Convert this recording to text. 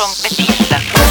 Aaron Batista.